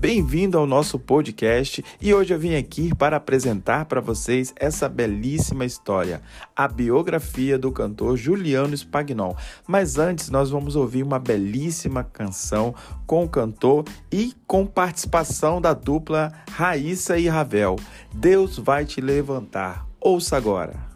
bem-vindo ao nosso podcast e hoje eu vim aqui para apresentar para vocês essa belíssima história, a biografia do cantor Juliano Spagnol. Mas antes nós vamos ouvir uma belíssima canção com o cantor e com participação da dupla Raíssa e Ravel. Deus vai te levantar. Ouça agora.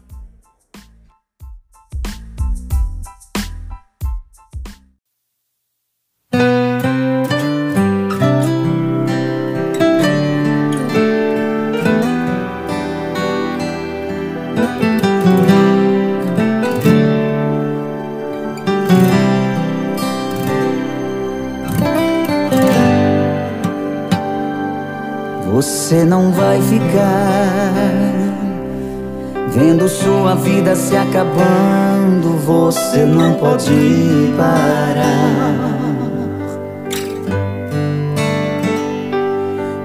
Ficar vendo sua vida se acabando. Você não pode parar.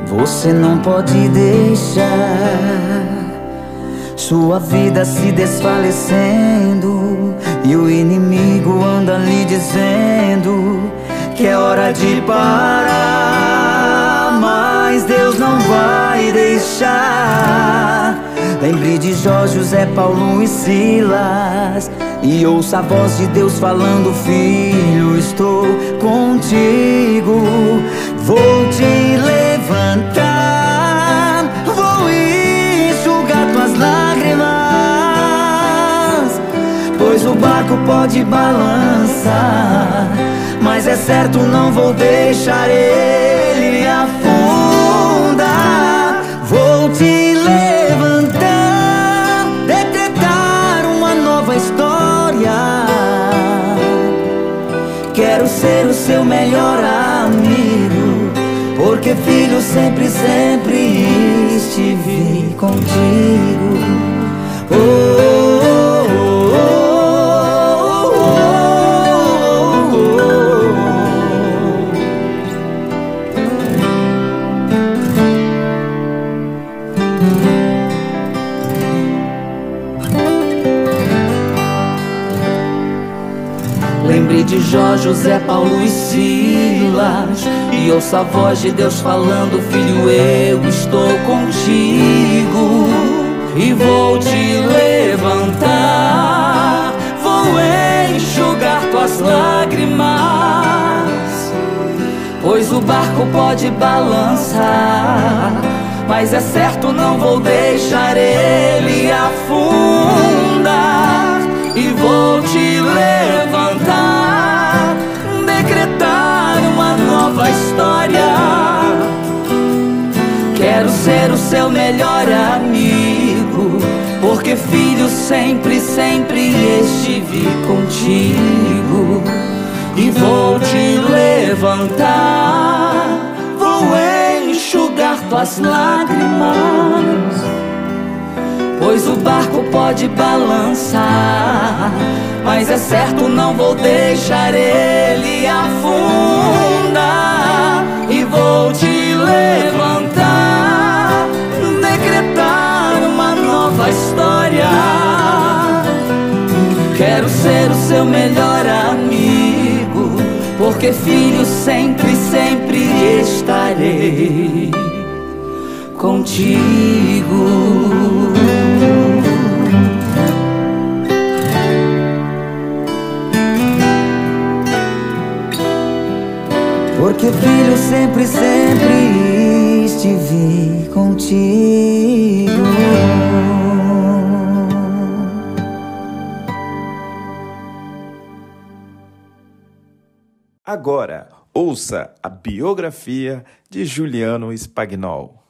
Você não pode deixar sua vida se desfalecendo e o inimigo anda lhe dizendo que é hora de parar, não vai deixar. Lembre de Jó, José, Paulo e Silas e ouça a voz de Deus falando: Filho, estou contigo, vou te levantar, vou enxugar tuas lágrimas, pois o barco pode balançar, mas é certo, não vou deixar ele afundar. Seu melhor amigo, porque filho sempre, sempre estive contigo. Oh, de Jó, José, Paulo e Silas. E ouça a voz de Deus falando Filho, eu estou contigo E vou te levantar. Vou enxugar tuas lágrimas Pois o barco pode balançar. Mas é certo, não vou deixar ele afundar Porque filho sempre, sempre estive contigo. E vou te levantar Vou enxugar tuas lágrimas Pois o barco pode balançar Mas é certo, não vou deixar ele Porque filho sempre, sempre estarei contigo. Porque filho sempre, sempre estive contigo. Agora, ouça a biografia de Juliano Spagnol.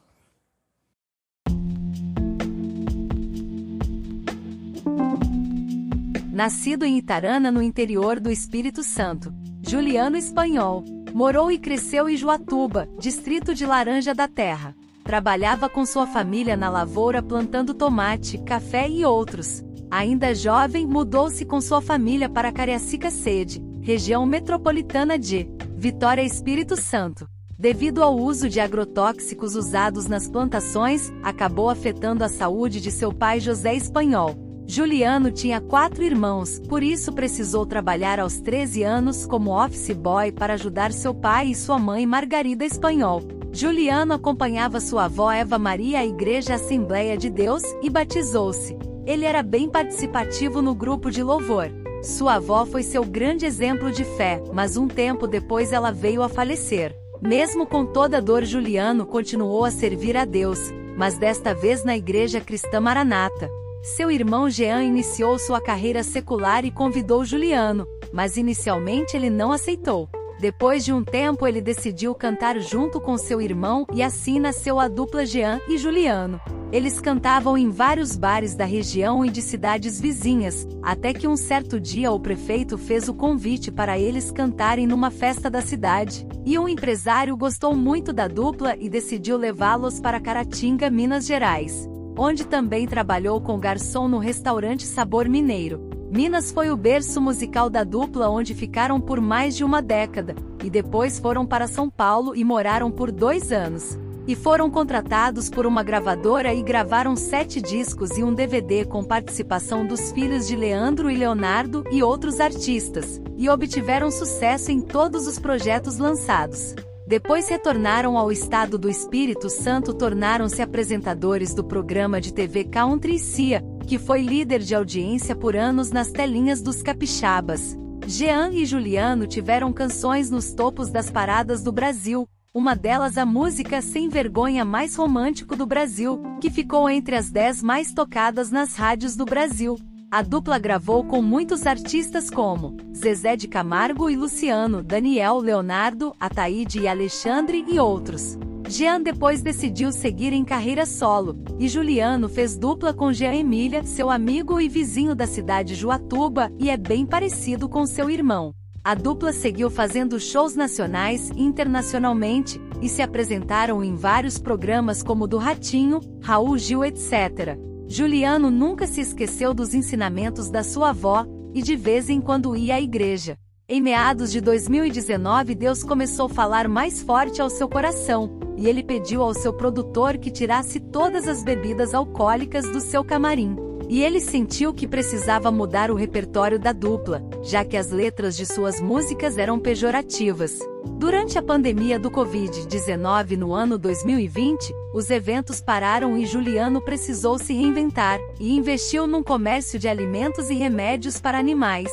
Nascido em Itarana, no interior do Espírito Santo, Juliano Espanhol morou e cresceu em Juatuba, distrito de Laranja da Terra. Trabalhava com sua família na lavoura plantando tomate, café e outros. Ainda jovem, mudou-se com sua família para Cariacica Sede, região metropolitana de Vitória Espírito Santo. Devido ao uso de agrotóxicos usados nas plantações, acabou afetando a saúde de seu pai José Espanhol. Juliano tinha quatro irmãos, por isso precisou trabalhar aos 13 anos como office boy para ajudar seu pai e sua mãe Margarida Espanhol. Juliano acompanhava sua avó Eva Maria à Igreja Assembleia de Deus e batizou-se. Ele era bem participativo no grupo de louvor. Sua avó foi seu grande exemplo de fé, mas um tempo depois ela veio a falecer. Mesmo com toda a dor, Juliano continuou a servir a Deus, mas desta vez na Igreja Cristã Maranata. Seu irmão Jean iniciou sua carreira secular e convidou Juliano, mas inicialmente ele não aceitou. Depois de um tempo, ele decidiu cantar junto com seu irmão e assim nasceu a dupla Jean e Juliano. Eles cantavam em vários bares da região e de cidades vizinhas, até que um certo dia o prefeito fez o convite para eles cantarem numa festa da cidade. E um empresário gostou muito da dupla e decidiu levá-los para Caratinga, Minas Gerais, onde também trabalhou com garçom no restaurante Sabor Mineiro. Minas foi o berço musical da dupla onde ficaram por mais de uma década, e depois foram para São Paulo e moraram por dois anos. E foram contratados por uma gravadora e gravaram sete discos e um DVD com participação dos filhos de Leandro e Leonardo e outros artistas, e obtiveram sucesso em todos os projetos lançados. Depois retornaram ao estado do Espírito Santo, tornaram-se apresentadores do programa de TV Country Cia, que foi líder de audiência por anos nas telinhas dos capixabas. Jean e Juliano tiveram canções nos topos das paradas do Brasil, uma delas a música Sem Vergonha Mais Romântico do Brasil, que ficou entre as dez mais tocadas nas rádios do Brasil. A dupla gravou com muitos artistas como Zezé de Camargo e Luciano, Daniel, Leonardo, Ataíde e Alexandre e outros. Jean depois decidiu seguir em carreira solo, e Juliano fez dupla com Jean Emília, seu amigo e vizinho da cidade Juatuba, e é bem parecido com seu irmão. A dupla seguiu fazendo shows nacionais e internacionalmente, e se apresentaram em vários programas como do Ratinho, Raul Gil, etc. Juliano nunca se esqueceu dos ensinamentos da sua avó, e de vez em quando ia à igreja. Em meados de 2019, Deus começou a falar mais forte ao seu coração, e ele pediu ao seu produtor que tirasse todas as bebidas alcoólicas do seu camarim. E ele sentiu que precisava mudar o repertório da dupla, já que as letras de suas músicas eram pejorativas. Durante a pandemia do Covid-19 no ano 2020, os eventos pararam e Juliano precisou se reinventar e investiu num comércio de alimentos e remédios para animais.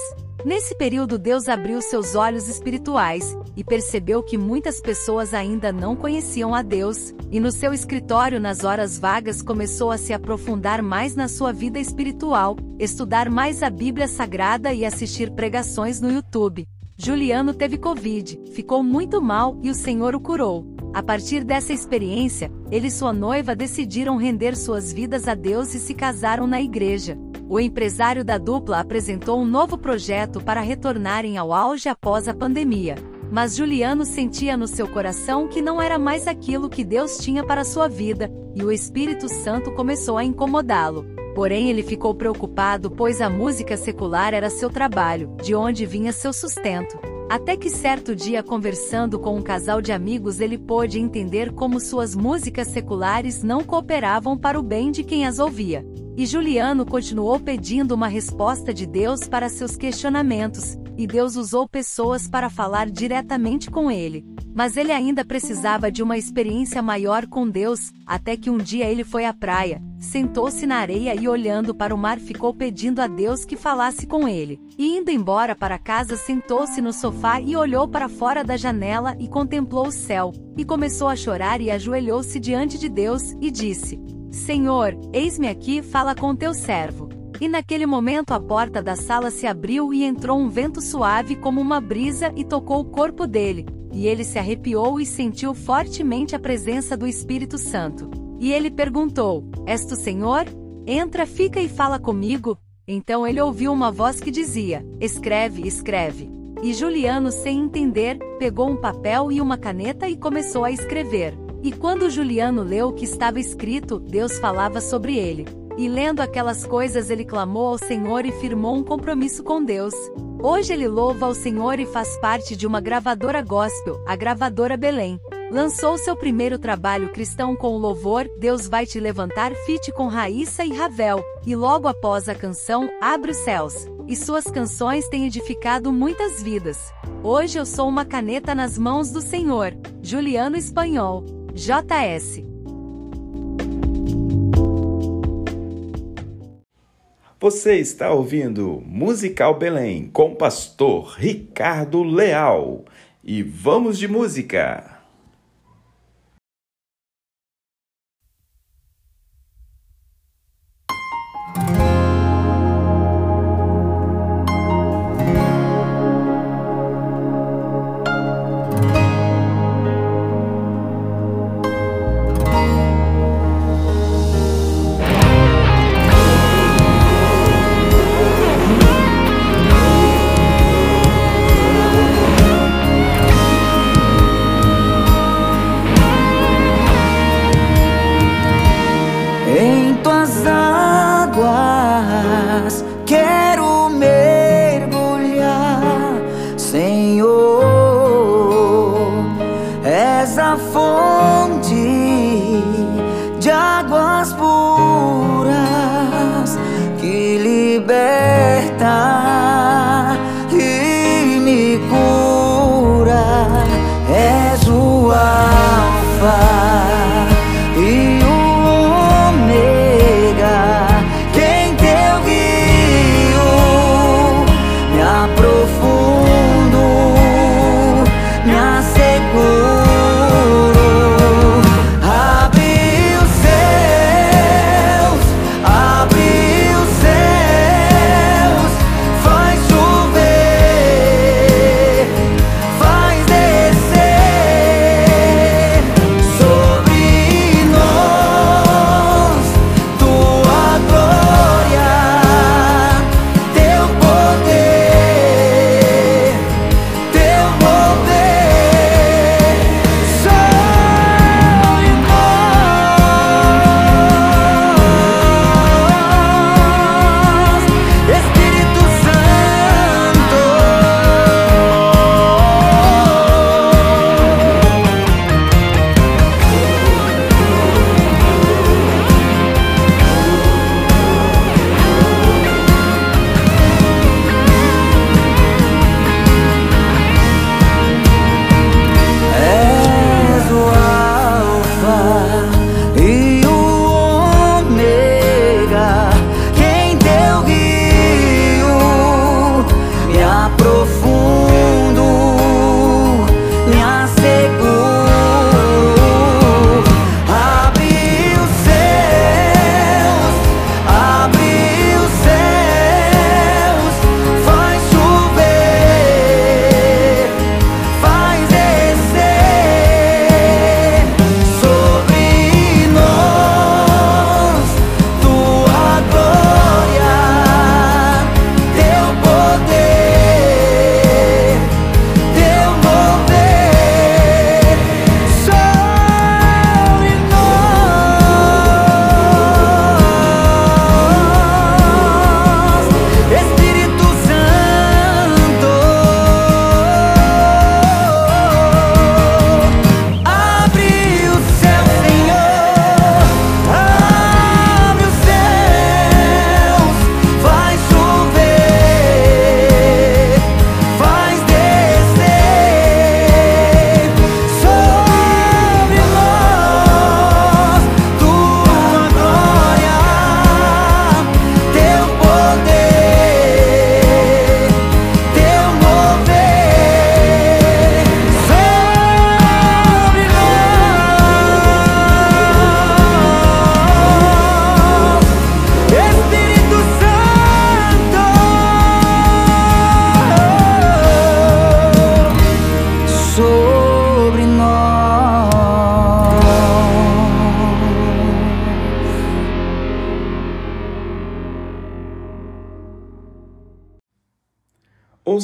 Nesse período, Deus abriu seus olhos espirituais e percebeu que muitas pessoas ainda não conheciam a Deus, e no seu escritório, nas horas vagas, começou a se aprofundar mais na sua vida espiritual, estudar mais a Bíblia Sagrada e assistir pregações no YouTube. Juliano teve Covid, ficou muito mal e o Senhor o curou. A partir dessa experiência, ele e sua noiva decidiram render suas vidas a Deus e se casaram na igreja o empresário da dupla apresentou um novo projeto para retornarem ao auge após a pandemia. Mas Juliano sentia no seu coração que não era mais aquilo que Deus tinha para sua vida, e o Espírito Santo começou a incomodá-lo. Porém, ele ficou preocupado pois a música secular era seu trabalho, de onde vinha seu sustento. Até que certo dia, conversando com um casal de amigos, ele pôde entender como suas músicas seculares não cooperavam para o bem de quem as ouvia. E Juliano continuou pedindo uma resposta de Deus para seus questionamentos, e Deus usou pessoas para falar diretamente com ele. Mas ele ainda precisava de uma experiência maior com Deus, até que um dia ele foi à praia, sentou-se na areia e olhando para o mar ficou pedindo a Deus que falasse com ele. E indo embora para casa sentou-se no sofá e olhou para fora da janela e contemplou o céu, e começou a chorar e ajoelhou-se diante de Deus, e disse: Senhor, eis-me aqui, fala com teu servo. E naquele momento a porta da sala se abriu e entrou um vento suave como uma brisa e tocou o corpo dele. E ele se arrepiou e sentiu fortemente a presença do Espírito Santo. E ele perguntou: És tu, Senhor? Entra, fica e fala comigo. Então ele ouviu uma voz que dizia: Escreve, escreve. E Juliano, sem entender, pegou um papel e uma caneta e começou a escrever. E quando Juliano leu o que estava escrito, Deus falava sobre ele. E lendo aquelas coisas, ele clamou ao Senhor e firmou um compromisso com Deus. Hoje ele louva ao Senhor e faz parte de uma gravadora gospel, a gravadora Belém. Lançou seu primeiro trabalho cristão com o louvor Deus vai te levantar fit com Raíssa e Ravel, e logo após a canção Abre os céus. E suas canções têm edificado muitas vidas. Hoje eu sou uma caneta nas mãos do Senhor. Juliano Espanhol JS. Você está ouvindo Musical Belém com o pastor Ricardo Leal. E vamos de música!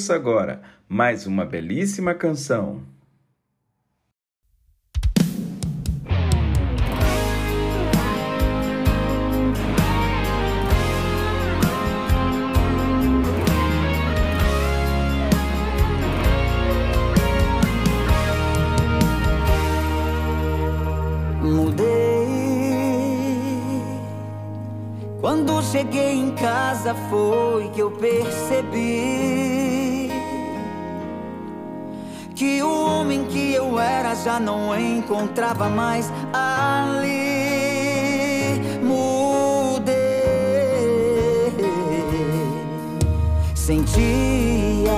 Ouça agora mais uma belíssima canção. Quando cheguei em casa foi que eu percebi que o homem que eu era já não encontrava mais ali. Mudei, sentia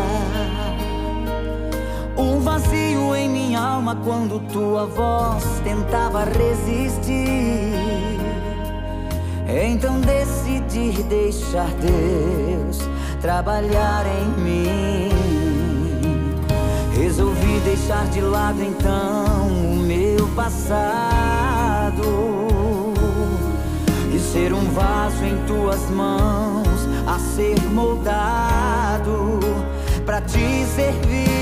um vazio em minha alma quando tua voz tentava resistir. Então decidi deixar Deus trabalhar em mim. Resolvi deixar de lado então o meu passado e ser um vaso em tuas mãos a ser moldado para te servir.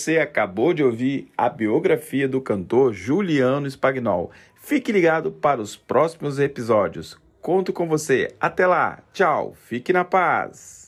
Você acabou de ouvir a biografia do cantor Juliano Spagnol. Fique ligado para os próximos episódios. Conto com você. Até lá. Tchau. Fique na paz.